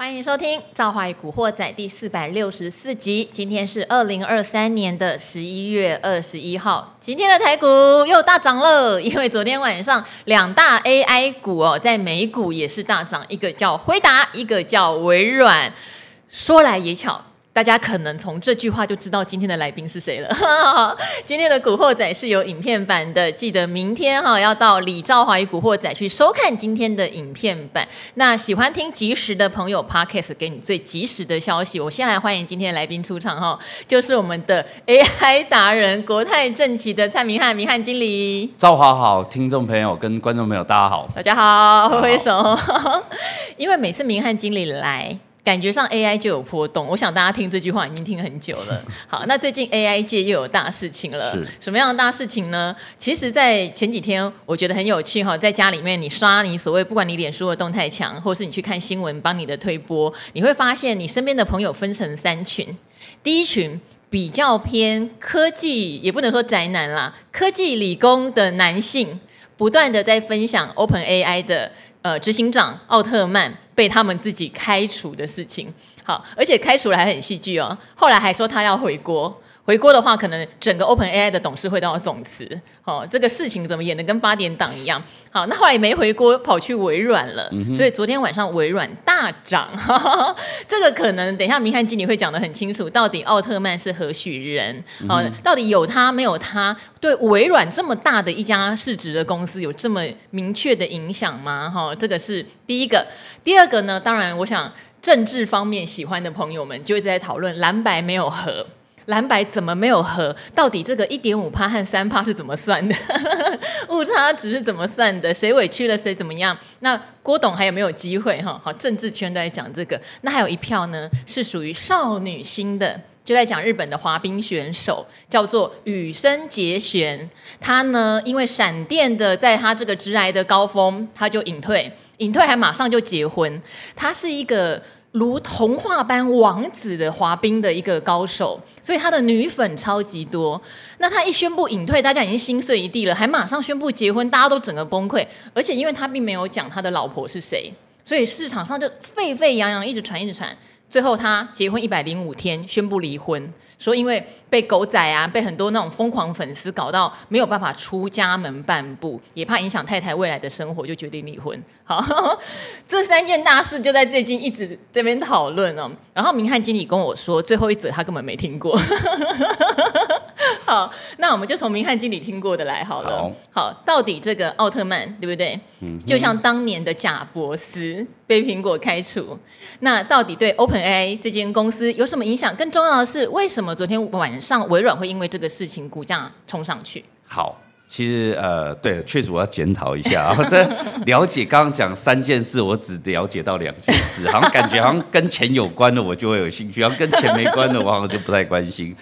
欢迎收听《赵华与古惑仔》第四百六十四集。今天是二零二三年的十一月二十一号。今天的台股又大涨了，因为昨天晚上两大 AI 股哦，在美股也是大涨，一个叫辉达，一个叫微软。说来也巧。大家可能从这句话就知道今天的来宾是谁了。今天的古惑仔是有影片版的，记得明天哈要到李兆华与古惑仔去收看今天的影片版。那喜欢听即时的朋友，Podcast 给你最及时的消息。我先来欢迎今天的来宾出场哈，就是我们的 AI 达人国泰正奇的蔡明翰，明翰经理。兆华好，听众朋友跟观众朋友大家好，大家好，挥挥手。因为每次明翰经理来。感觉上 AI 就有波动，我想大家听这句话已经听很久了。好，那最近 AI 界又有大事情了，是什么样的大事情呢？其实，在前几天我觉得很有趣哈，在家里面你刷你所谓不管你脸书的动态墙，或是你去看新闻帮你的推播，你会发现你身边的朋友分成三群。第一群比较偏科技，也不能说宅男啦，科技理工的男性，不断的在分享 OpenAI 的。呃，执行长奥特曼被他们自己开除的事情，好，而且开除了还很戏剧哦，后来还说他要回国。回锅的话，可能整个 OpenAI 的董事会都要总辞。哦，这个事情怎么演得跟八点档一样？好，那后来也没回锅，跑去微软了。嗯、所以昨天晚上微软大涨。哈 哈这个可能等一下明翰经理会讲的很清楚，到底奥特曼是何许人？好，嗯、到底有他没有他，对微软这么大的一家市值的公司有这么明确的影响吗？哈，这个是第一个。第二个呢？当然，我想政治方面喜欢的朋友们就一直在讨论蓝白没有合。蓝白怎么没有合？到底这个一点五趴和三趴是怎么算的？误差值是怎么算的？谁委屈了谁怎么样？那郭董还有没有机会？哈，好，政治圈都在讲这个。那还有一票呢，是属于少女心的，就在讲日本的滑冰选手，叫做羽生结弦。他呢，因为闪电的在他这个直癌的高峰，他就隐退，隐退还马上就结婚。他是一个。如童话般王子的滑冰的一个高手，所以他的女粉超级多。那他一宣布隐退，大家已经心碎一地了，还马上宣布结婚，大家都整个崩溃。而且因为他并没有讲他的老婆是谁，所以市场上就沸沸扬扬，一直传，一直传。最后他结婚一百零五天，宣布离婚。说因为被狗仔啊，被很多那种疯狂粉丝搞到没有办法出家门半步，也怕影响太太未来的生活，就决定离婚。好，这三件大事就在最近一直这边讨论哦。然后明翰经理跟我说，最后一则他根本没听过。好，那我们就从明翰经理听过的来好了。好，好，到底这个奥特曼对不对？嗯，就像当年的贾伯斯被苹果开除，那到底对 OpenAI 这间公司有什么影响？更重要的是，为什么昨天晚上微软会因为这个事情股价冲上去？好，其实呃，对，确实我要检讨一下啊。这了解刚刚讲三件事，我只了解到两件事，好像感觉好像跟钱有关的我就会有兴趣，然后跟钱没关的我好像就不太关心。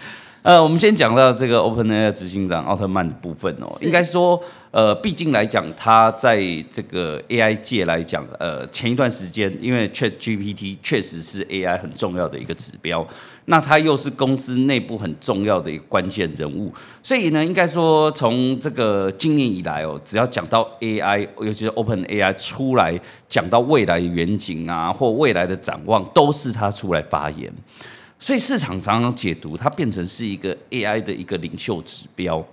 呃，我们先讲到这个 OpenAI 执行长奥特曼的部分哦，是应该说，呃，毕竟来讲，他在这个 AI 界来讲，呃，前一段时间，因为 ChatGPT 确实是 AI 很重要的一个指标，那他又是公司内部很重要的一个关键人物，所以呢，应该说从这个今年以来哦，只要讲到 AI，尤其是 OpenAI 出来讲到未来的远景啊，或未来的展望，都是他出来发言。所以市场常常解读它变成是一个 AI 的一个领袖指标。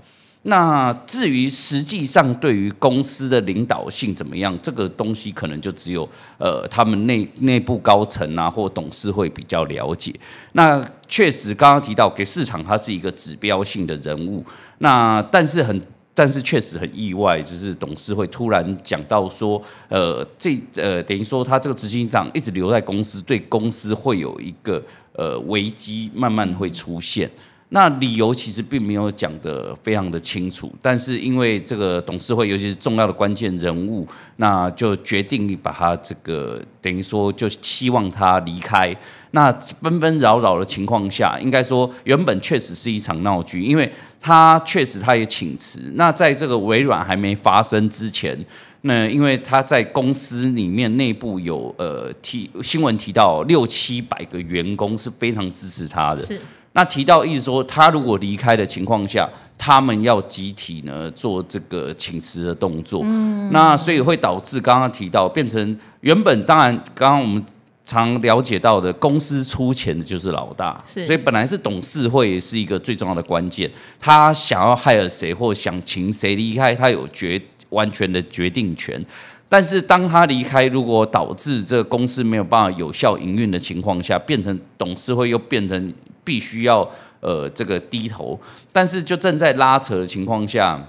那至于实际上对于公司的领导性怎么样，这个东西可能就只有呃他们内内部高层啊或董事会比较了解。那确实刚刚提到给市场它是一个指标性的人物。那但是很。但是确实很意外，就是董事会突然讲到说，呃，这呃等于说他这个执行长一直留在公司，对公司会有一个呃危机慢慢会出现。那理由其实并没有讲得非常的清楚，但是因为这个董事会尤其是重要的关键人物，那就决定把他这个等于说就希望他离开。那纷纷扰扰的情况下，应该说原本确实是一场闹剧，因为他确实他也请辞。那在这个微软还没发生之前，那因为他在公司里面内部有呃提新闻提到六七百个员工是非常支持他的。是。那提到意思说，他如果离开的情况下，他们要集体呢做这个请辞的动作。嗯。那所以会导致刚刚提到变成原本当然刚刚我们。常了解到的，公司出钱的就是老大，所以本来是董事会是一个最重要的关键，他想要 hire 谁或想请谁离开，他有决完全的决定权。但是当他离开，如果导致这个公司没有办法有效营运的情况下，变成董事会又变成必须要呃这个低头，但是就正在拉扯的情况下，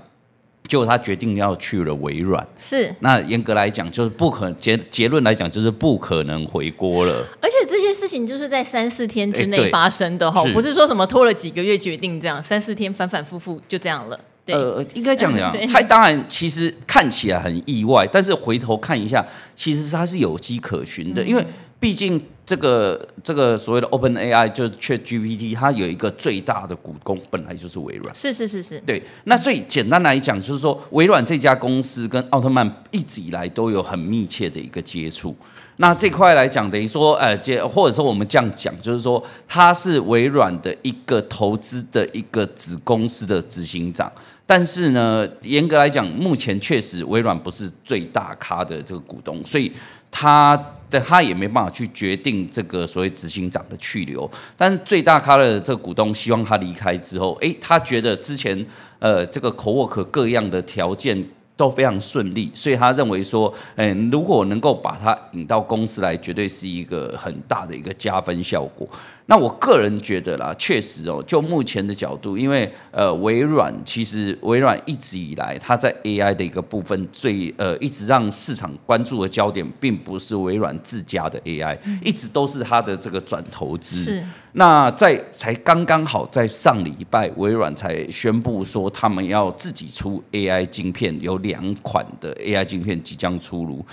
就他决定要去了微软。是，那严格来讲就是不可结结论来讲就是不可能回国了。而且这些事情就是在三四天之内发生的哈，不是说什么拖了几个月决定这样，三四天反反复复就这样了。呃，应该讲讲，他当然其实看起来很意外，但是回头看一下，其实他是有迹可循的，嗯、因为毕竟这个这个所谓的 Open AI 就是 ChatGPT，它有一个最大的股东本来就是微软，是是是是，对。那所以简单来讲，就是说微软这家公司跟奥特曼一直以来都有很密切的一个接触。那这块来讲，等于说，呃，或者说我们这样讲，就是说，他是微软的一个投资的一个子公司的执行长。但是呢，严格来讲，目前确实微软不是最大咖的这个股东，所以他他也没办法去决定这个所谓执行长的去留。但是最大咖的这个股东希望他离开之后，诶，他觉得之前呃这个口口各样的条件。都非常顺利，所以他认为说，嗯，如果能够把他引到公司来，绝对是一个很大的一个加分效果。那我个人觉得啦，确实哦，就目前的角度，因为呃，微软其实微软一直以来，它在 AI 的一个部分最呃，一直让市场关注的焦点，并不是微软自家的 AI，嗯，一直都是它的这个转投资。是。那在才刚刚好在上礼拜，微软才宣布说，他们要自己出 AI 晶片，有两款的 AI 晶片即将出炉。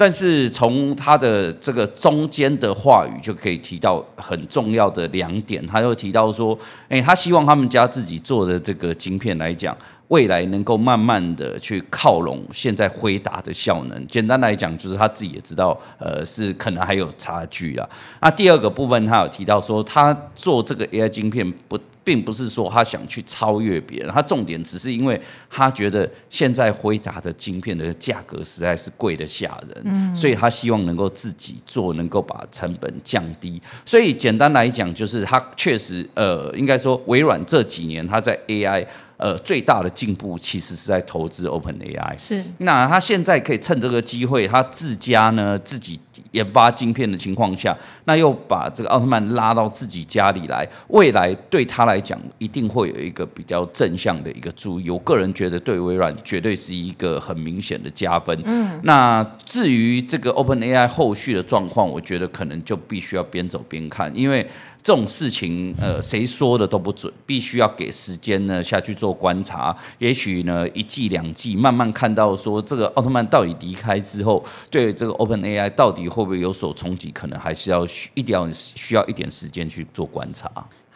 但是从他的这个中间的话语就可以提到很重要的两点，他又提到说，诶，他希望他们家自己做的这个晶片来讲，未来能够慢慢的去靠拢现在辉达的效能。简单来讲，就是他自己也知道，呃，是可能还有差距啦。那第二个部分，他有提到说，他做这个 AI 晶片不。并不是说他想去超越别人，他重点只是因为他觉得现在辉达的晶片的价格实在是贵的吓人，嗯，所以他希望能够自己做，能够把成本降低。所以简单来讲，就是他确实，呃，应该说微软这几年他在 AI。呃，最大的进步其实是在投资 OpenAI。是，那他现在可以趁这个机会，他自家呢自己研发晶片的情况下，那又把这个奥特曼拉到自己家里来，未来对他来讲一定会有一个比较正向的一个注意。我个人觉得对微软绝对是一个很明显的加分。嗯，那至于这个 OpenAI 后续的状况，我觉得可能就必须要边走边看，因为。这种事情，呃，谁说的都不准，必须要给时间呢下去做观察。也许呢，一季两季，慢慢看到说这个奥特曼到底离开之后，对这个 OpenAI 到底会不会有所冲击，可能还是要需一定要需要一点时间去做观察。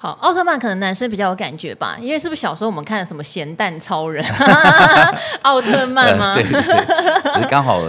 好，奥特曼可能男生比较有感觉吧，因为是不是小时候我们看的什么咸蛋超人，奥特曼吗？呃、对，对，对，只是刚好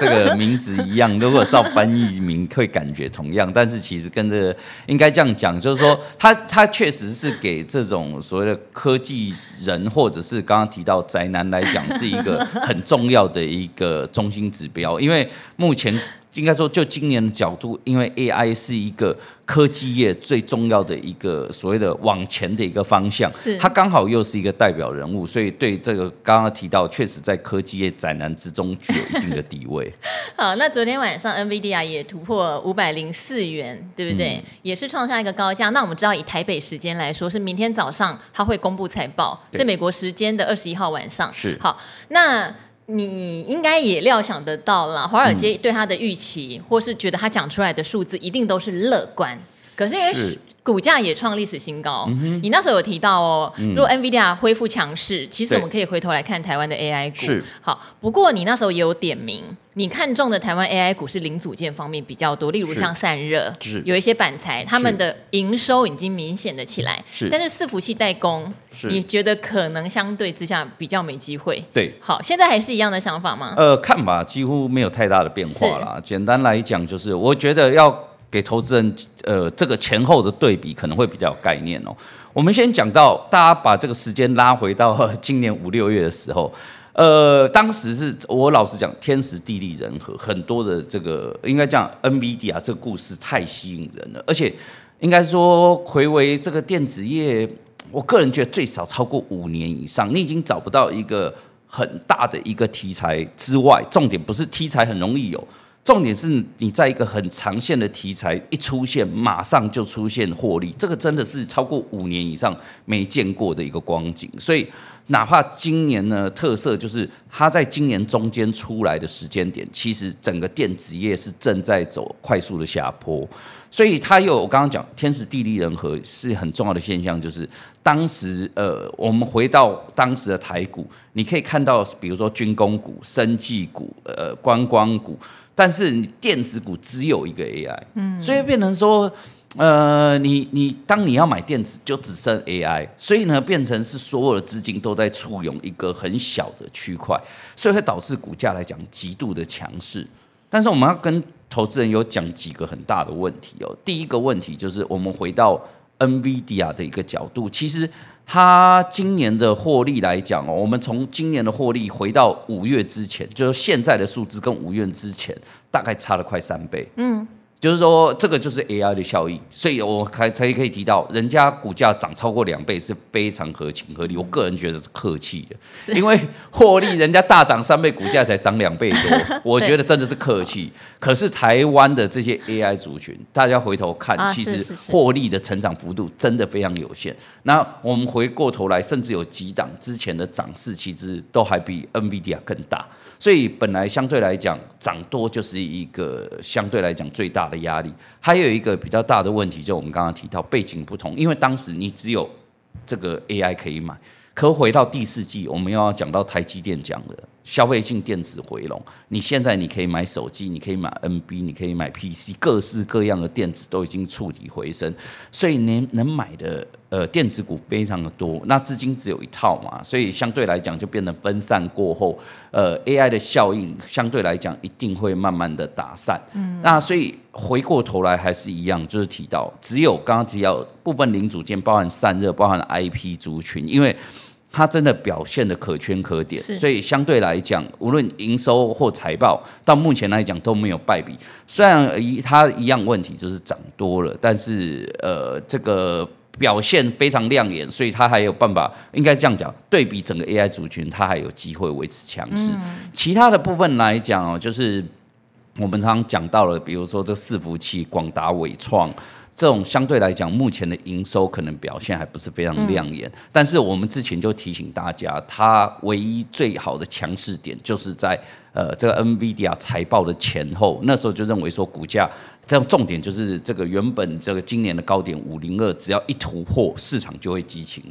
这个名字一样，如果照翻译名会感觉同样，但是其实跟这个应该这样讲，就是说他他确实是给这种所谓的科技人或者是刚刚提到宅男来讲，是一个很重要的一个中心指标，因为目前。应该说，就今年的角度，因为 AI 是一个科技业最重要的一个所谓的往前的一个方向，是它刚好又是一个代表人物，所以对这个刚刚提到，确实在科技业宅男之中具有一定的地位。好，那昨天晚上 NVIDIA 也突破五百零四元，对不对？嗯、也是创下一个高价。那我们知道，以台北时间来说，是明天早上它会公布财报，是美国时间的二十一号晚上。是好，那。你应该也料想得到了，华尔街对他的预期，嗯、或是觉得他讲出来的数字一定都是乐观。可是因为股价也创历史新高，嗯、你那时候有提到哦，如果 NVIDIA 恢复强势，嗯、其实我们可以回头来看台湾的 AI 股。是好，不过你那时候也有点名，你看中的台湾 AI 股是零组件方面比较多，例如像散热，有一些板材，他们的营收已经明显的起来。是，但是伺服器代工。你觉得可能相对之下比较没机会？对，好，现在还是一样的想法吗？呃，看吧几乎没有太大的变化啦。简单来讲，就是我觉得要给投资人，呃，这个前后的对比可能会比较有概念哦。我们先讲到，大家把这个时间拉回到 今年五六月的时候。呃，当时是我老实讲，天时地利人和，很多的这个应该讲 NVIDIA 这个故事太吸引人了，而且应该说回为这个电子业，我个人觉得最少超过五年以上，你已经找不到一个很大的一个题材之外，重点不是题材很容易有。重点是你在一个很长线的题材一出现，马上就出现获利，这个真的是超过五年以上没见过的一个光景。所以，哪怕今年呢，特色就是它在今年中间出来的时间点，其实整个电子业是正在走快速的下坡。所以，它有我刚刚讲天时地利人和是很重要的现象，就是当时呃，我们回到当时的台股，你可以看到，比如说军工股、生技股、呃观光股。但是你电子股只有一个 AI，嗯，所以变成说，呃，你你当你要买电子就只剩 AI，所以呢，变成是所有的资金都在簇拥一个很小的区块，所以会导致股价来讲极度的强势。但是我们要跟投资人有讲几个很大的问题哦。第一个问题就是我们回到 NVIDIA 的一个角度，其实。它今年的获利来讲哦，我们从今年的获利回到五月之前，就是现在的数字跟五月之前大概差了快三倍。嗯。就是说，这个就是 AI 的效益，所以我才才可以提到，人家股价涨超过两倍是非常合情合理。我个人觉得是客气的，因为获利人家大涨三倍，股价才涨两倍多，我觉得真的是客气。可是台湾的这些 AI 族群，大家回头看，其实获利的成长幅度真的非常有限。那我们回过头来，甚至有几档之前的涨势，其实都还比 NVIDIA 更大。所以本来相对来讲涨多就是一个相对来讲最大的压力，还有一个比较大的问题，就我们刚刚提到背景不同，因为当时你只有这个 AI 可以买，可回到第四季，我们又要讲到台积电讲的。消费性电子回笼，你现在你可以买手机，你可以买 NB，你可以买 PC，各式各样的电子都已经触底回升，所以能能买的呃电子股非常的多，那资金只有一套嘛，所以相对来讲就变得分散过后，呃 AI 的效应相对来讲一定会慢慢的打散，嗯，那所以回过头来还是一样，就是提到只有刚刚提到部分零组件包含散热，包含 IP 族群，因为。它真的表现的可圈可点，所以相对来讲，无论营收或财报，到目前来讲都没有败笔。虽然一它一样问题就是涨多了，但是呃，这个表现非常亮眼，所以它还有办法。应该这样讲，对比整个 AI 族群，它还有机会维持强势。嗯、其他的部分来讲哦，就是我们常常讲到了，比如说这伺服器，广达、纬创。这种相对来讲，目前的营收可能表现还不是非常亮眼，嗯、但是我们之前就提醒大家，它唯一最好的强势点就是在呃这个 NVIDIA 财报的前后，那时候就认为说股价这样重点就是这个原本这个今年的高点五零二，只要一突破，市场就会激情。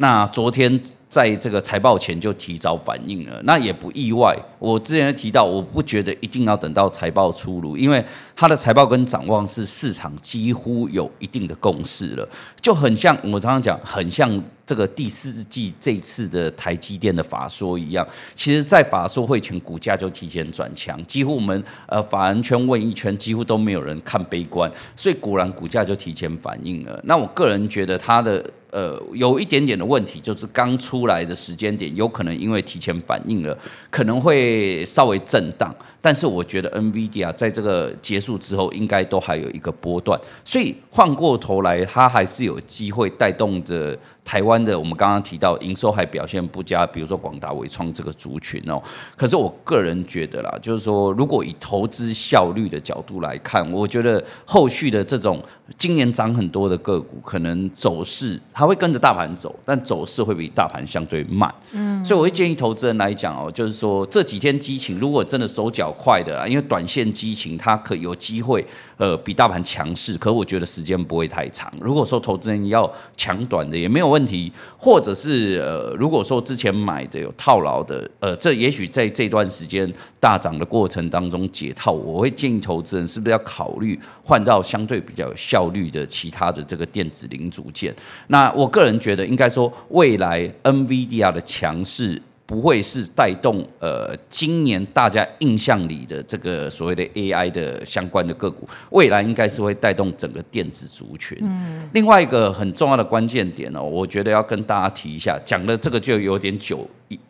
那昨天在这个财报前就提早反应了，那也不意外。我之前提到，我不觉得一定要等到财报出炉，因为它的财报跟展望是市场几乎有一定的共识了，就很像我常常讲，很像这个第四季这次的台积电的法说一样。其实，在法说会前，股价就提前转强，几乎我们呃法人圈问一圈，几乎都没有人看悲观，所以果然股价就提前反应了。那我个人觉得它的。呃，有一点点的问题，就是刚出来的时间点，有可能因为提前反应了，可能会稍微震荡。但是我觉得 NVIDIA 在这个结束之后，应该都还有一个波段，所以换过头来，它还是有机会带动着。台湾的我们刚刚提到营收还表现不佳，比如说广达、伟创这个族群哦。可是我个人觉得啦，就是说如果以投资效率的角度来看，我觉得后续的这种今年涨很多的个股，可能走势它会跟着大盘走，但走势会比大盘相对慢。嗯，所以我会建议投资人来讲哦，就是说这几天激情，如果真的手脚快的啦，因为短线激情它可有机会呃比大盘强势，可我觉得时间不会太长。如果说投资人要抢短的，也没有问题。或者是呃，如果说之前买的有套牢的，呃，这也许在这段时间大涨的过程当中解套，我会建议投资人是不是要考虑换到相对比较有效率的其他的这个电子零组件。那我个人觉得，应该说未来 NVIDIA 的强势。不会是带动呃今年大家印象里的这个所谓的 AI 的相关的个股，未来应该是会带动整个电子族群。嗯，另外一个很重要的关键点呢，我觉得要跟大家提一下，讲的这个就有点久，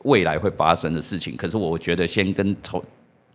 未来会发生的事情。可是我觉得先跟投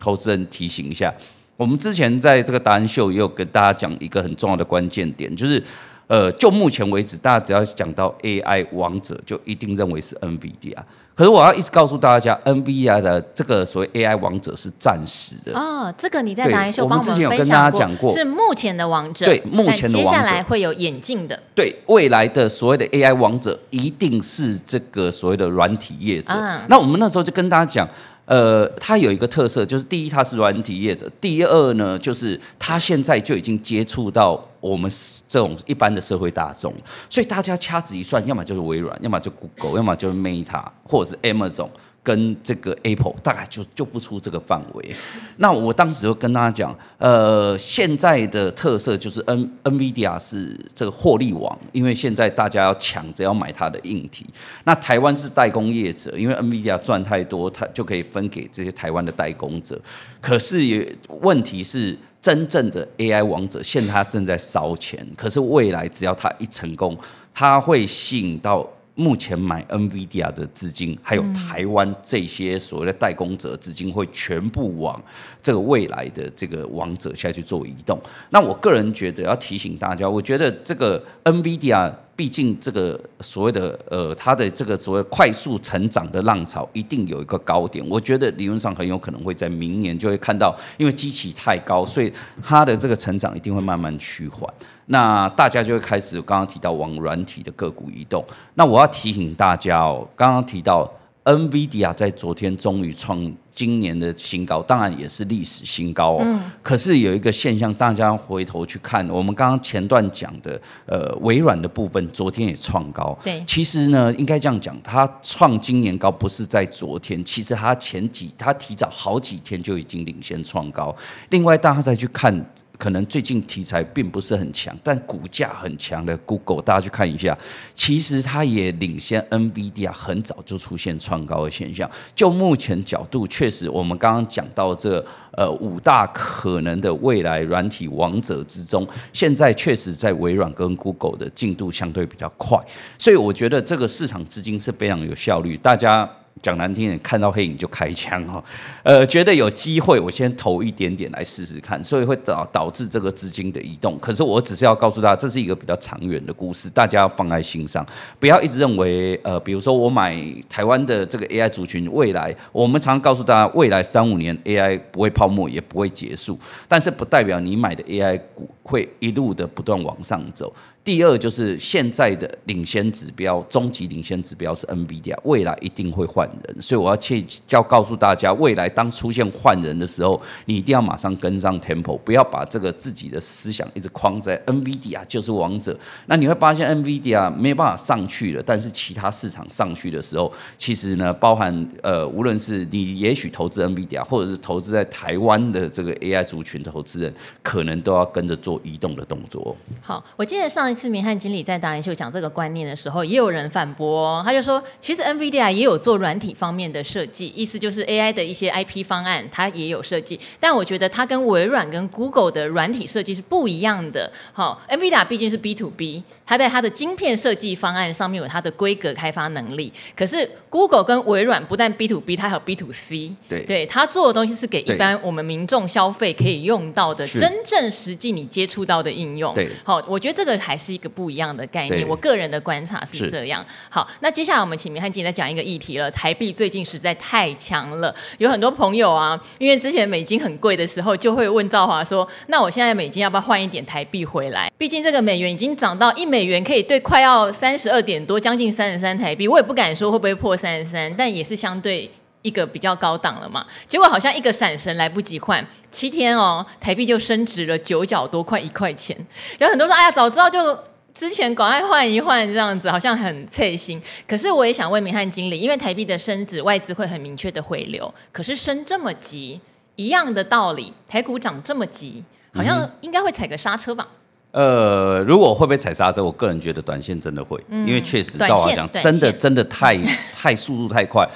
投资人提醒一下，我们之前在这个达人秀也有跟大家讲一个很重要的关键点，就是。呃，就目前为止，大家只要讲到 AI 王者，就一定认为是 NVIDIA。可是我要一直告诉大家，NVIDIA 的这个所谓 AI 王者是暂时的。哦，这个你在哪一秀帮我们之前有跟大家讲过，是目前的王者。对，目前的王者。接下来会有眼镜的。对，未来的所谓的 AI 王者，一定是这个所谓的软体业者。嗯。那我们那时候就跟大家讲。呃，它有一个特色，就是第一，它是软体业者；第二呢，就是它现在就已经接触到我们这种一般的社会大众，所以大家掐指一算，要么就是微软，要么就谷歌要么就是 Meta，或者是 Amazon。跟这个 Apple 大概就就不出这个范围。那我当时就跟大家讲，呃，现在的特色就是 N NVIDIA 是这个获利王，因为现在大家要抢着要买它的硬体。那台湾是代工业者，因为 NVIDIA 赚太多，它就可以分给这些台湾的代工者。可是也问题是，真正的 AI 王者现在它正在烧钱，可是未来只要它一成功，它会吸引到。目前买 NVIDIA 的资金，还有台湾这些所谓的代工者资金，会全部往这个未来的这个王者下去做移动。那我个人觉得要提醒大家，我觉得这个 NVIDIA。毕竟这个所谓的呃，它的这个所谓快速成长的浪潮一定有一个高点，我觉得理论上很有可能会在明年就会看到，因为基期太高，所以它的这个成长一定会慢慢趋缓。那大家就会开始刚刚提到往软体的个股移动。那我要提醒大家哦，刚刚提到 NVIDIA 在昨天终于创。今年的新高，当然也是历史新高哦。嗯。可是有一个现象，大家回头去看，我们刚刚前段讲的，呃，微软的部分，昨天也创高。对。其实呢，应该这样讲，它创今年高不是在昨天，其实它前几，它提早好几天就已经领先创高。另外，大家再去看。可能最近题材并不是很强，但股价很强的 Google，大家去看一下，其实它也领先 NVIDIA 很早就出现创高的现象。就目前角度，确实我们刚刚讲到这呃五大可能的未来软体王者之中，现在确实在微软跟 Google 的进度相对比较快，所以我觉得这个市场资金是非常有效率，大家。讲难听点，看到黑影就开枪哈，呃，觉得有机会，我先投一点点来试试看，所以会导导致这个资金的移动。可是我只是要告诉大家，这是一个比较长远的故事，大家要放在心上，不要一直认为，呃，比如说我买台湾的这个 AI 族群，未来我们常常告诉大家，未来三五年 AI 不会泡沫，也不会结束，但是不代表你买的 AI 股会一路的不断往上走。第二就是现在的领先指标，终极领先指标是 NVIDIA，未来一定会换人，所以我要切要告诉大家，未来当出现换人的时候，你一定要马上跟上 tempo，不要把这个自己的思想一直框在 NVIDIA 就是王者。那你会发现 NVIDIA 没办法上去了，但是其他市场上去的时候，其实呢，包含呃，无论是你也许投资 NVIDIA，或者是投资在台湾的这个 AI 族群投资人，可能都要跟着做移动的动作。好，我记得上一次明翰经理在达人秀讲这个观念的时候，也有人反驳哦，他就说，其实 NVIDIA 也有做软体方面的设计，意思就是 AI 的一些 IP 方案，它也有设计。但我觉得它跟微软跟 Google 的软体设计是不一样的。好，NVIDIA 毕竟是 B to B，它在它的晶片设计方案上面有它的规格开发能力。可是 Google 跟微软不但 B to B，它还有 B to C。对，对，它做的东西是给一般我们民众消费可以用到的，真正实际你接触到的应用。对，好，我觉得这个还是一个不。一样的概念，我个人的观察是这样。好，那接下来我们请明翰经理再讲一个议题了。台币最近实在太强了，有很多朋友啊，因为之前美金很贵的时候，就会问赵华说：“那我现在美金要不要换一点台币回来？毕竟这个美元已经涨到一美元可以兑快要三十二点多，将近三十三台币。我也不敢说会不会破三十三，但也是相对一个比较高档了嘛。结果好像一个闪神来不及换，七天哦，台币就升值了九角多，快一块钱。然后很多人说：“哎呀，早知道就。”之前赶快换一换，这样子好像很脆心。可是我也想问明翰经理，因为台币的升值，外资会很明确的回流。可是升这么急，一样的道理，台股涨这么急，好像应该会踩个刹车吧？呃，如果会不会踩刹车？我个人觉得短线真的会，嗯、因为确实照我讲，真的真的太 太速度太快。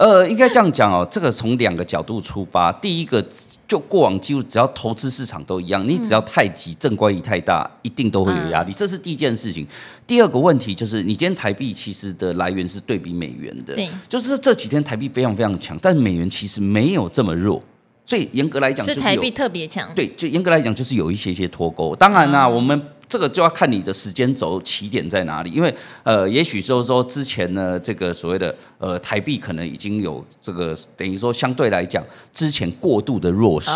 呃，应该这样讲哦，这个从两个角度出发。第一个，就过往记录只要投资市场都一样，你只要太急，正乖离太大，一定都会有压力，这是第一件事情。第二个问题就是，你今天台币其实的来源是对比美元的，对，就是这几天台币非常非常强，但美元其实没有这么弱，所以严格来讲，是台币特别强。对，就严格来讲，就是有一些些脱钩。当然啦，我们。这个就要看你的时间轴起点在哪里，因为呃，也许就是说之前呢，这个所谓的呃台币可能已经有这个等于说相对来讲之前过度的弱势，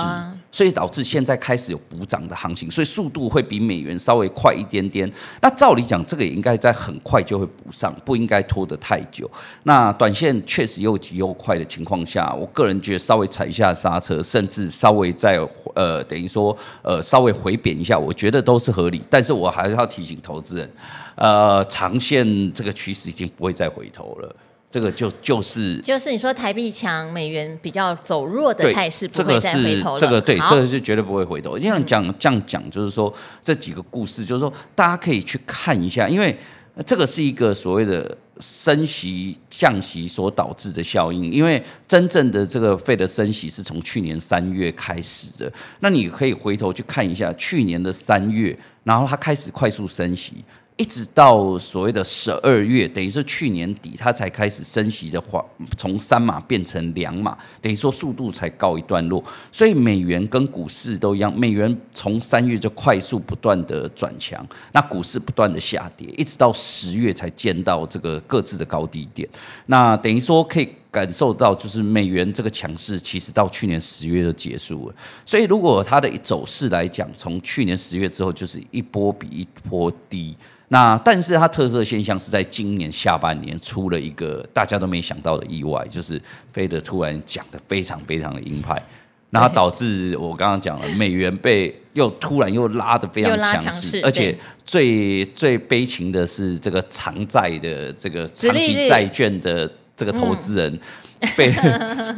所以导致现在开始有补涨的行情，所以速度会比美元稍微快一点点。那照理讲，这个也应该在很快就会补上，不应该拖得太久。那短线确实又急又快的情况下，我个人觉得稍微踩一下刹车，甚至稍微再呃等于说呃稍微回贬一下，我觉得都是合理，但。是我还是要提醒投资人，呃，长线这个趋势已经不会再回头了。这个就就是就是你说台币强，美元比较走弱的态势，不会再回头了。这个对，这个是绝对不会回头。这样讲这样讲，就是说这几个故事，就是说大家可以去看一下，因为这个是一个所谓的。升息降息所导致的效应，因为真正的这个 Fed 的升息是从去年三月开始的。那你可以回头去看一下去年的三月，然后它开始快速升息。一直到所谓的十二月，等于是去年底，它才开始升息的话，从三码变成两码，等于说速度才告一段落。所以美元跟股市都一样，美元从三月就快速不断的转强，那股市不断的下跌，一直到十月才见到这个各自的高低点。那等于说可以感受到，就是美元这个强势，其实到去年十月就结束了。所以如果它的走势来讲，从去年十月之后，就是一波比一波低。那但是它特色现象是在今年下半年出了一个大家都没想到的意外，就是费德突然讲的非常非常的鹰派，然后导致我刚刚讲了美元被又突然又拉的非常强势，而且最最悲情的是这个长债的这个长期债券的这个投资人。被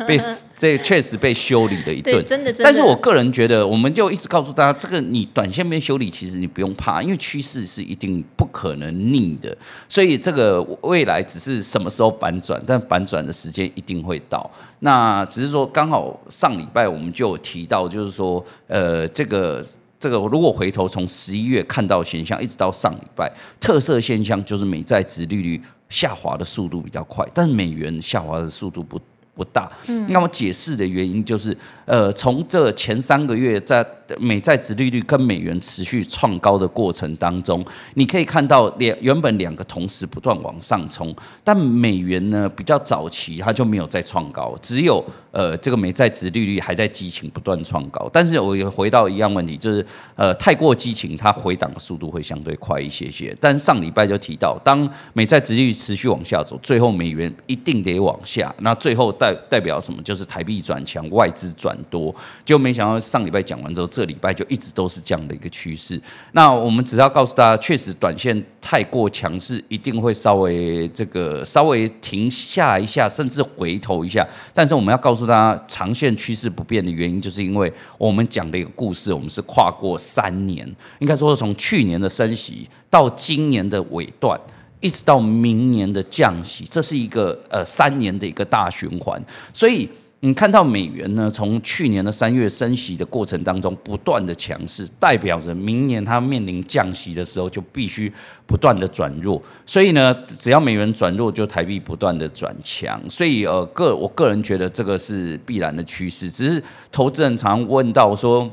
被这确实被修理了一顿，真的。但是我个人觉得，我们就一直告诉大家，这个你短线被修理，其实你不用怕，因为趋势是一定不可能逆的。所以这个未来只是什么时候反转，但反转的时间一定会到。那只是说，刚好上礼拜我们就有提到，就是说，呃，这个这个，如果回头从十一月看到现象，一直到上礼拜，特色现象就是美债值利率。下滑的速度比较快，但是美元下滑的速度不不大。嗯，那么解释的原因就是，呃，从这前三个月在。美债殖利率跟美元持续创高的过程当中，你可以看到两原本两个同时不断往上冲，但美元呢比较早期它就没有再创高，只有呃这个美债殖利率还在激情不断创高。但是我也回到一样问题，就是呃太过激情，它回档的速度会相对快一些些。但上礼拜就提到，当美债殖利率持续往下走，最后美元一定得往下，那最后代代表什么？就是台币转强，外资转多。就没想到上礼拜讲完之后。这礼拜就一直都是这样的一个趋势。那我们只要告诉大家，确实短线太过强势，一定会稍微这个稍微停下一下，甚至回头一下。但是我们要告诉大家，长线趋势不变的原因，就是因为我们讲的一个故事，我们是跨过三年，应该说是从去年的升息到今年的尾段，一直到明年的降息，这是一个呃三年的一个大循环，所以。你看到美元呢，从去年的三月升息的过程当中不断的强势，代表着明年它面临降息的时候就必须不断的转弱。所以呢，只要美元转弱，就台币不断的转强。所以呃，个我个人觉得这个是必然的趋势。只是投资人常问到说，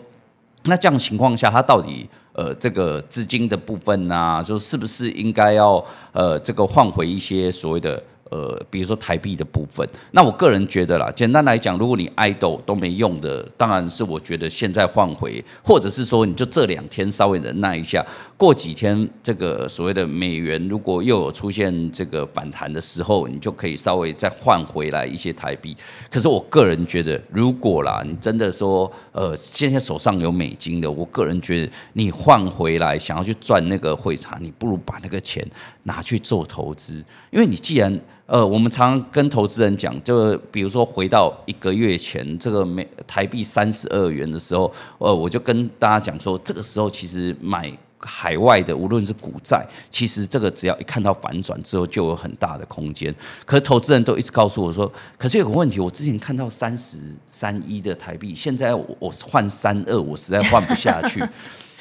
那这样情况下，它到底呃这个资金的部分啊，就是不是应该要呃这个换回一些所谓的。呃，比如说台币的部分，那我个人觉得啦，简单来讲，如果你 idle 都没用的，当然是我觉得现在换回，或者是说你就这两天稍微忍耐一下，过几天这个所谓的美元如果又有出现这个反弹的时候，你就可以稍微再换回来一些台币。可是我个人觉得，如果啦，你真的说呃，现在手上有美金的，我个人觉得你换回来想要去赚那个汇差，你不如把那个钱拿去做投资，因为你既然呃，我们常常跟投资人讲，就比如说回到一个月前，这个美台币三十二元的时候，呃，我就跟大家讲说，这个时候其实买海外的，无论是股债，其实这个只要一看到反转之后，就有很大的空间。可是投资人都一直告诉我说，可是有个问题，我之前看到三十三一的台币，现在我我换三二，我实在换不下去。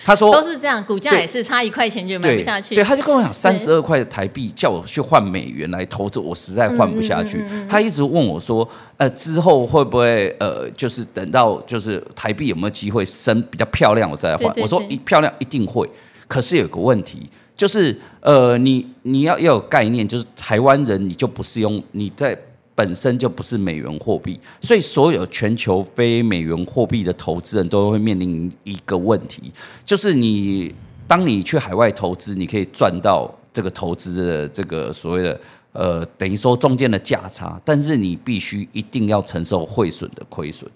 他说都是这样，股价也是差一块钱就买不下去。对，对，他就跟我讲三十二块的台币，叫我去换美元来投资，我实在换不下去。嗯嗯嗯嗯，他一直问我说，呃，之后会不会呃，就是等到就是台币有没有机会升比较漂亮，我再换。我说一漂亮一定会，可是有个问题，就是呃，你你要要有概念，就是台湾人你就不是用你在。本身就不是美元货币，所以所有全球非美元货币的投资人都会面临一个问题，就是你当你去海外投资，你可以赚到这个投资的这个所谓的呃，等于说中间的价差，但是你必须一定要承受汇损的亏损，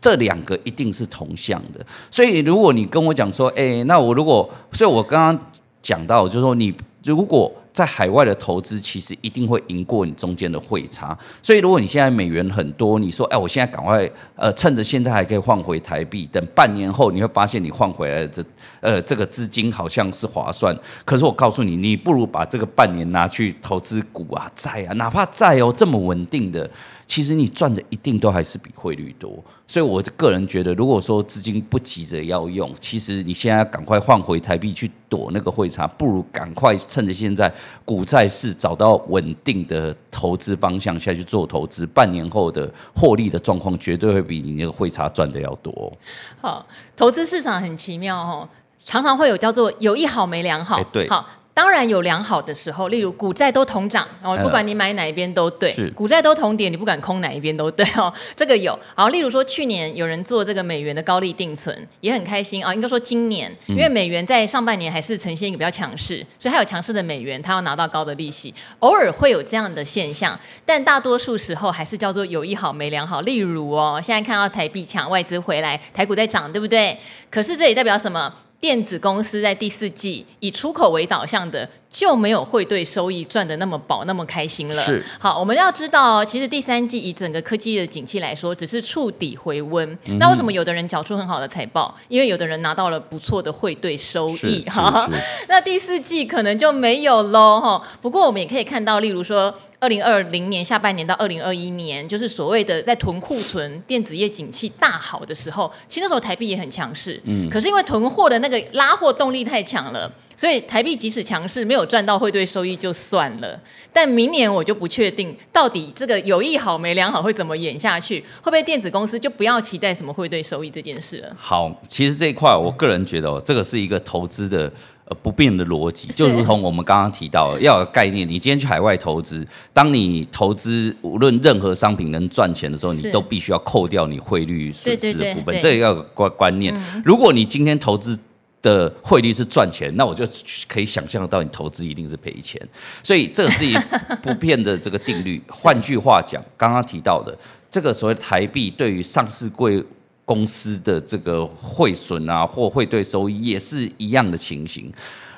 这两个一定是同向的。所以如果你跟我讲说，哎，那我如果，所以我刚刚讲到，就是说你如果。在海外的投资其实一定会赢过你中间的汇差，所以如果你现在美元很多，你说哎，我现在赶快呃，趁着现在还可以换回台币，等半年后你会发现你换回来的这呃这个资金好像是划算，可是我告诉你，你不如把这个半年拿去投资股啊债啊，哪怕债哦这么稳定的。其实你赚的一定都还是比汇率多，所以我个人觉得，如果说资金不急着要用，其实你现在要赶快换回台币去躲那个汇差，不如赶快趁着现在股债市找到稳定的投资方向下去做投资，半年后的获利的状况绝对会比你那个汇差赚的要多。好，投资市场很奇妙哦，常常会有叫做有一好没两好。对，好。当然有良好的时候，例如股债都同涨，哦，不管你买哪一边都对；是股债都同跌，你不管空哪一边都对哦。这个有。好，例如说去年有人做这个美元的高利定存，也很开心啊、哦。应该说今年，因为美元在上半年还是呈现一个比较强势，所以它有强势的美元，它要拿到高的利息，偶尔会有这样的现象，但大多数时候还是叫做有一好没两好。例如哦，现在看到台币强，外资回来，台股在涨，对不对？可是这也代表什么？电子公司在第四季以出口为导向的，就没有汇兑收益赚的那么饱、那么开心了。是。好，我们要知道，其实第三季以整个科技的景气来说，只是触底回温。嗯、那为什么有的人缴出很好的财报？因为有的人拿到了不错的汇兑收益。哈，那第四季可能就没有喽。哈，不过我们也可以看到，例如说。二零二零年下半年到二零二一年，就是所谓的在囤库存，电子业景气大好的时候，其实那时候台币也很强势。嗯，可是因为囤货的那个拉货动力太强了，所以台币即使强势，没有赚到汇兑收益就算了。但明年我就不确定，到底这个有一好没两好会怎么演下去？会不会电子公司就不要期待什么汇兑收益这件事了？好，其实这一块我个人觉得哦，这个是一个投资的。呃，不变的逻辑，就如同我们刚刚提到，要有概念。你今天去海外投资，当你投资无论任何商品能赚钱的时候，你都必须要扣掉你汇率损失的部分，这也要有观观念。如果你今天投资的汇率是赚钱，那我就可以想象到你投资一定是赔钱。所以这是一不变的这个定律。换句话讲，刚刚提到的这个所谓台币对于上市贵。公司的这个汇损啊，或汇兑收益也是一样的情形。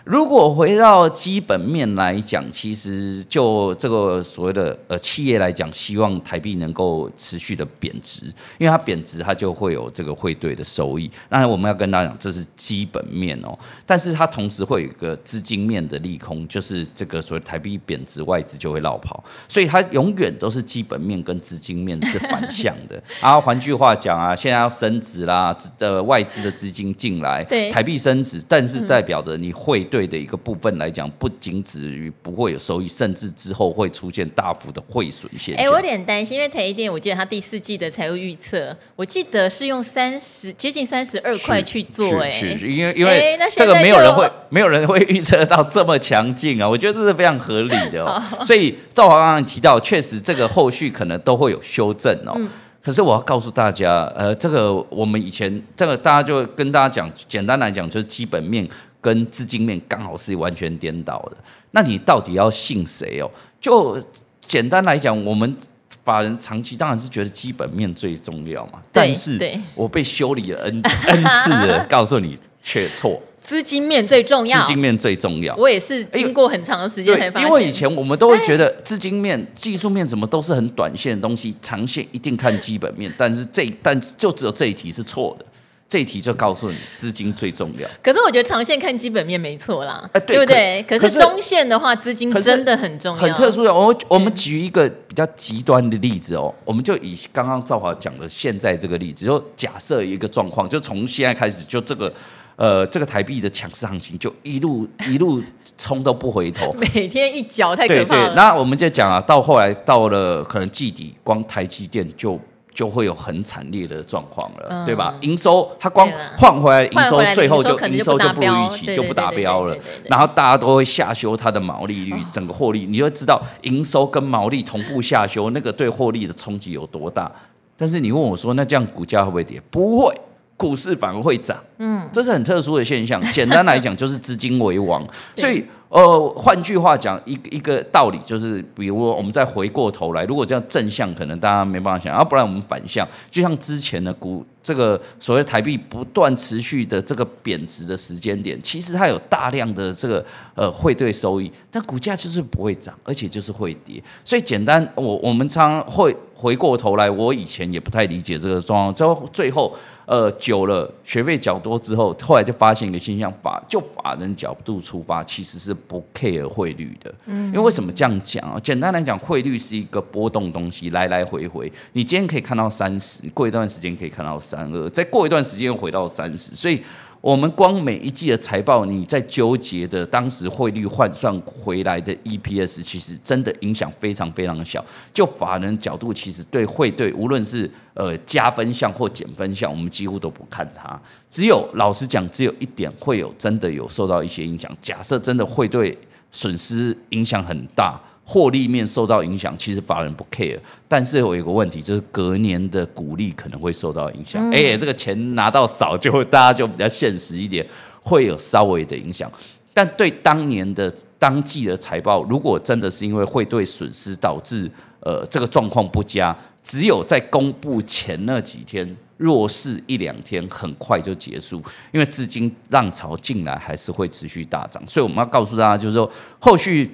如果回到基本面来讲，其实就这个所谓的呃企业来讲，希望台币能够持续的贬值，因为它贬值，它就会有这个汇兑的收益。当然我们要跟大家讲，这是基本面哦，但是它同时会有一个资金面的利空，就是这个所谓台币贬值，外资就会落跑，所以它永远都是基本面跟资金面是反向的。然 后换句话讲啊，现在要升值啦，呃外资的资金进来，对台币升值，但是代表着你汇兑。对的一个部分来讲，不仅止于不会有收益，甚至之后会出现大幅的汇损现象。哎，我有点担心，因为台积电，我记得它第四季的财务预测，我记得是用三十接近三十二块去做，哎，因为因为这个没有人会没有人会预测到这么强劲啊，我觉得这是非常合理的哦。所以赵华刚刚提到，确实这个后续可能都会有修正哦。嗯、可是我要告诉大家，呃，这个我们以前这个大家就跟大家讲，简单来讲就是基本面。跟资金面刚好是完全颠倒的，那你到底要信谁哦？就简单来讲，我们法人长期当然是觉得基本面最重要嘛。但是，我被修理了 n n 次了，告诉你却错。资金面最重要，资金面最重要。我也是经过很长的时间才发现，因为以前我们都会觉得资金面、技术面什么都是很短线的东西，长线一定看基本面。但是这但就只有这一题是错的。这一题就告诉你，资金最重要。可是我觉得长线看基本面没错啦，呃、对，对不对？可，可是中线的话，资金真的很重要。很特殊的，我我们举一个比较极端的例子哦，我们就以刚刚赵华讲的现在这个例子，就假设一个状况，就从现在开始，就这个呃这个台币的强势行情，就一路 一路冲都不回头，每天一脚太可怕了。对对，那我们就讲啊，到后来到了可能季底，光台积电就。就会有很惨烈的状况了，嗯、对吧？营收它光换回来，营收最后就营收就不如预期，就不达标了。然后大家都会下修它的毛利率，整个获利，你就知道营收跟毛利同步下修，那个对获利的冲击有多大。但是你问我说，那这样股价会不会跌？不会，股市反而会涨。嗯，这是很特殊的现象。简单来讲，就是资金为王，所以。呃，换句话讲，一个一个道理就是，比如我们再回过头来，如果这样正向，可能大家没办法想，要、不然我们反向，就像之前的股，这个所谓台币不断持续的这个贬值的时间点，其实它有大量的这个呃汇兑收益，但股价就是不会涨，而且就是会跌。所以简单，我我们常会回过头来，我以前也不太理解这个状况，最后最后。呃，久了学费缴多之后，后来就发现一个现象，法就法人角度出发，其实是不 care 汇率的。嗯，因为为什么这样讲啊？简单来讲，汇率是一个波动东西，来来回回。你今天可以看到三十，过一段时间可以看到三二，再过一段时间又回到三十，所以。我们光每一季的财报，你在纠结的当时汇率换算回来的 EPS，其实真的影响非常非常小。就法人角度，其实对汇兑，无论是呃加分项或减分项，我们几乎都不看它。只有老实讲，只有一点会有真的有受到一些影响。假设真的汇兑损失影响很大。获利面受到影响，其实法人不 care，但是有一个问题，就是隔年的股利可能会受到影响。哎、嗯欸，这个钱拿到少，就会大家就比较现实一点，会有稍微的影响。但对当年的当季的财报，如果真的是因为汇兑损失导致呃这个状况不佳，只有在公布前那几天弱势一两天，很快就结束，因为资金浪潮进来还是会持续大涨。所以我们要告诉大家，就是说后续。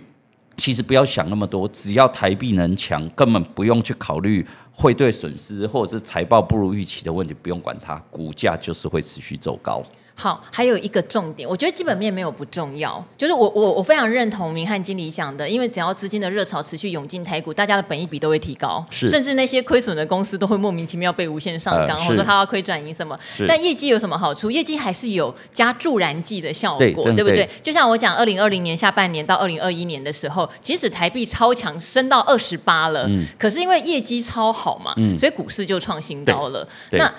其实不要想那么多，只要台币能强，根本不用去考虑汇兑损失或者是财报不如预期的问题，不用管它，股价就是会持续走高。好，还有一个重点，我觉得基本面没有不重要，就是我我我非常认同明翰经理讲的，因为只要资金的热潮持续涌进台股，大家的本益比都会提高，是。甚至那些亏损的公司都会莫名其妙被无限上纲，或者说他要亏转盈什么，但业绩有什么好处？业绩还是有加助燃剂的效果，对，对不对？就像我讲，二零二零年下半年到二零二一年的时候，即使台币超强升到二十八了，嗯，可是因为业绩超好嘛，嗯，所以股市就创新高了，那。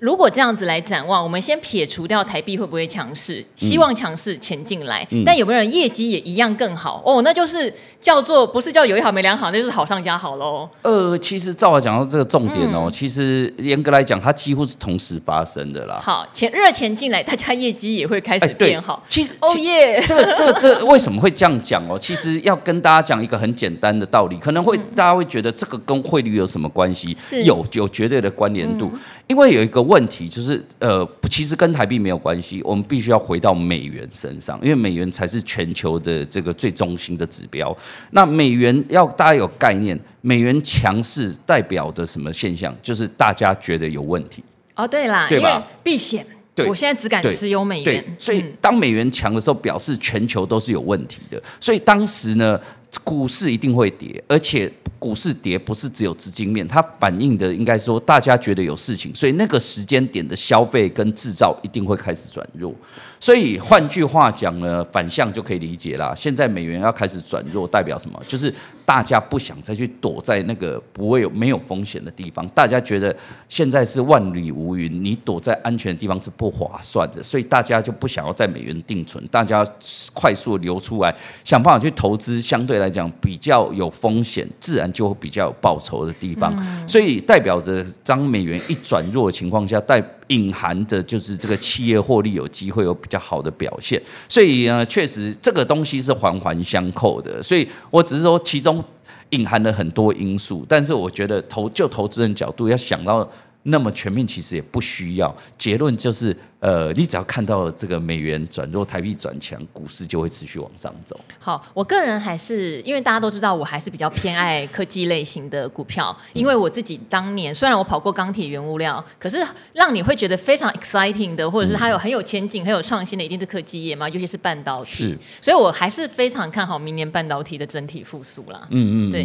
如果这样子来展望，我们先撇除掉台币会不会强势，希望强势钱进来，嗯、但有没有人业绩也一样更好？哦，那就是叫做不是叫有一好没两好，那就是好上加好喽。呃，其实照我讲到这个重点哦，嗯、其实严格来讲，它几乎是同时发生的啦。好，钱热钱进来，大家业绩也会开始变好。哎、其实哦耶，这个这个这个、为什么会这样讲哦？其实要跟大家讲一个很简单的道理，可能会、嗯、大家会觉得这个跟汇率有什么关系？有有绝对的关联度。嗯因为有一个问题，就是呃，其实跟台币没有关系，我们必须要回到美元身上，因为美元才是全球的这个最中心的指标。那美元要大家有概念，美元强势代表的什么现象？就是大家觉得有问题。哦，对啦，对吧？避险。对，我现在只敢持有美元。对，所以当美元强的时候，表示全球都是有问题的。所以当时呢，股市一定会跌，而且。股市跌不是只有资金面，它反映的应该说大家觉得有事情，所以那个时间点的消费跟制造一定会开始转弱。所以换句话讲呢，反向就可以理解啦。现在美元要开始转弱，代表什么？就是大家不想再去躲在那个不会有没有风险的地方。大家觉得现在是万里无云，你躲在安全的地方是不划算的，所以大家就不想要在美元定存，大家快速流出来，想办法去投资，相对来讲比较有风险，自然就会比较有报酬的地方。所以代表着当美元一转弱的情况下，代隐含着就是这个企业获利有机会有比较好的表现，所以呢，确实这个东西是环环相扣的。所以我只是说其中隐含了很多因素，但是我觉得投就投资人角度要想到那么全面其实也不需要。结论就是，呃，你只要看到这个美元转弱，台币转强，股市就会持续往上走。好，我个人还是因为大家都知道，我还是比较偏爱科技类型的股票。因为我自己当年虽然我跑过钢铁、原物料，可是让你会觉得非常 exciting 的，或者是它有很有前景、很有创新的，一定是科技业嘛，尤其是半导体。是，所以我还是非常看好明年半导体的整体复苏啦。嗯嗯，对。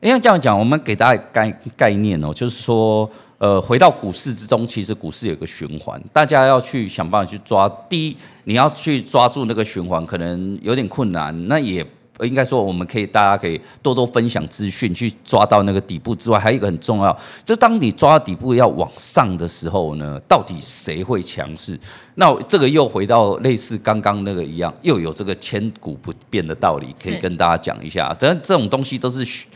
因为这样讲，我们给大家概概念哦，就是说。呃，回到股市之中，其实股市有个循环，大家要去想办法去抓。第一，你要去抓住那个循环，可能有点困难。那也应该说，我们可以大家可以多多分享资讯，去抓到那个底部之外，还有一个很重要，就当你抓到底部要往上的时候呢，到底谁会强势？那这个又回到类似刚刚那个一样，又有这个千古不变的道理，可以跟大家讲一下。反正这种东西都是。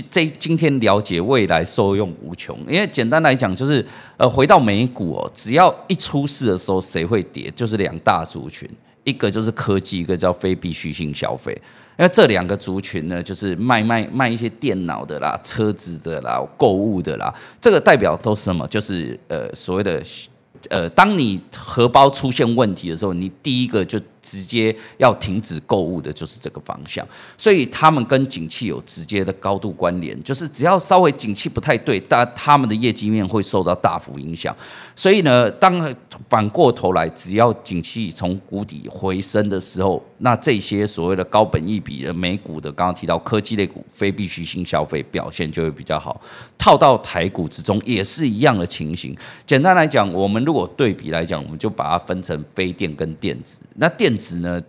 这今天了解，未来受用无穷。因为简单来讲，就是呃，回到美股哦，只要一出事的时候，谁会跌？就是两大族群，一个就是科技，一个叫非必需性消费。因为这两个族群呢，就是卖卖卖一些电脑的啦、车子的啦、购物的啦，这个代表都是什么？就是呃，所谓的呃，当你荷包出现问题的时候，你第一个就。直接要停止购物的就是这个方向，所以他们跟景气有直接的高度关联，就是只要稍微景气不太对，但他们的业绩面会受到大幅影响。所以呢，当反过头来，只要景气从谷底回升的时候，那这些所谓的高本益比的美股的，刚刚提到科技类股、非必需性消费表现就会比较好。套到台股之中也是一样的情形。简单来讲，我们如果对比来讲，我们就把它分成非电跟电子。那电电子呢？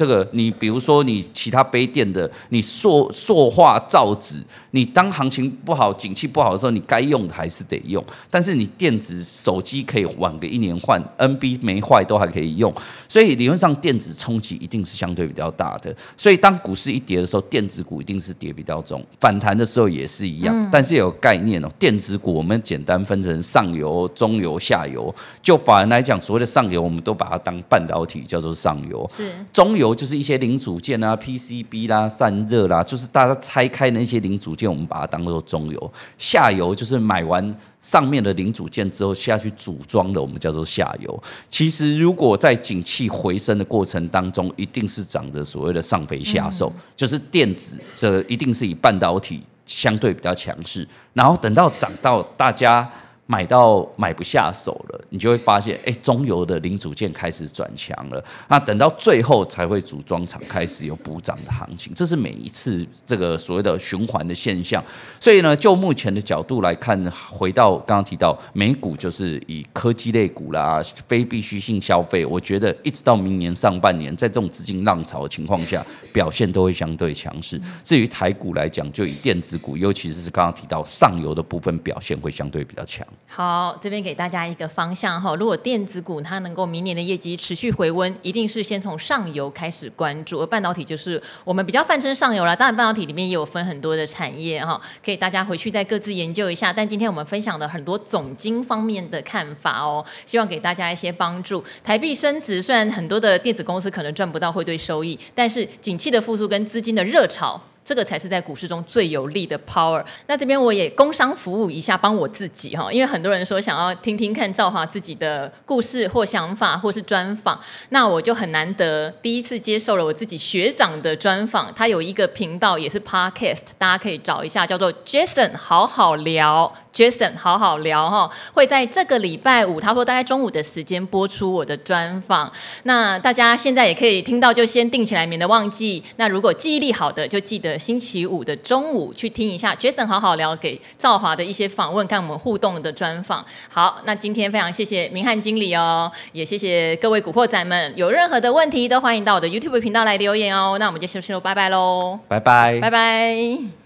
这个你比如说你其他杯垫的，你塑塑化造纸，你当行情不好、景气不好的时候，你该用的还是得用。但是你电子手机可以晚个一年换，NB 没坏都还可以用。所以理论上电子冲击一定是相对比较大的。所以当股市一跌的时候，电子股一定是跌比较重。反弹的时候也是一样，但是有概念哦。电子股我们简单分成上游、中游、下游。就法人来讲，所谓的上游，我们都把它当半导体叫做上游。是中游。就是一些零组件啊，PCB 啦、散热啦，就是大家拆开那些零组件，我们把它当做中游。下游就是买完上面的零组件之后下去组装的，我们叫做下游。其实如果在景气回升的过程当中，一定是涨着所谓的上肥下瘦，嗯、就是电子这一定是以半导体相对比较强势，然后等到涨到大家。买到买不下手了，你就会发现，哎，中游的零组件开始转强了。那等到最后才会组装厂开始有补涨的行情，这是每一次这个所谓的循环的现象。所以呢，就目前的角度来看，回到刚刚提到美股，就是以科技类股啦、非必需性消费，我觉得一直到明年上半年，在这种资金浪潮的情况下，表现都会相对强势。至于台股来讲，就以电子股，尤其是刚刚提到上游的部分，表现会相对比较强。好，这边给大家一个方向哈。如果电子股它能够明年的业绩持续回温，一定是先从上游开始关注，而半导体就是我们比较泛称上游了。当然，半导体里面也有分很多的产业哈，可以大家回去再各自研究一下。但今天我们分享了很多总经方面的看法哦，希望给大家一些帮助。台币升值，虽然很多的电子公司可能赚不到汇兑收益，但是景气的复苏跟资金的热潮。这个才是在股市中最有利的 power。那这边我也工商服务一下，帮我自己哈，因为很多人说想要听听看赵华自己的故事或想法或是专访，那我就很难得第一次接受了我自己学长的专访。他有一个频道也是 podcast，大家可以找一下，叫做 Jason 好好聊。Jason 好好聊哈，会在这个礼拜五，他说大概中午的时间播出我的专访。那大家现在也可以听到，就先定起来，免得忘记。那如果记忆力好的，就记得。星期五的中午去听一下 Jason 好好聊给赵华的一些访问，看我们互动的专访。好，那今天非常谢谢明翰经理哦，也谢谢各位古惑仔们，有任何的问题都欢迎到我的 YouTube 频道来留言哦。那我们就先说拜拜喽，拜拜，拜拜。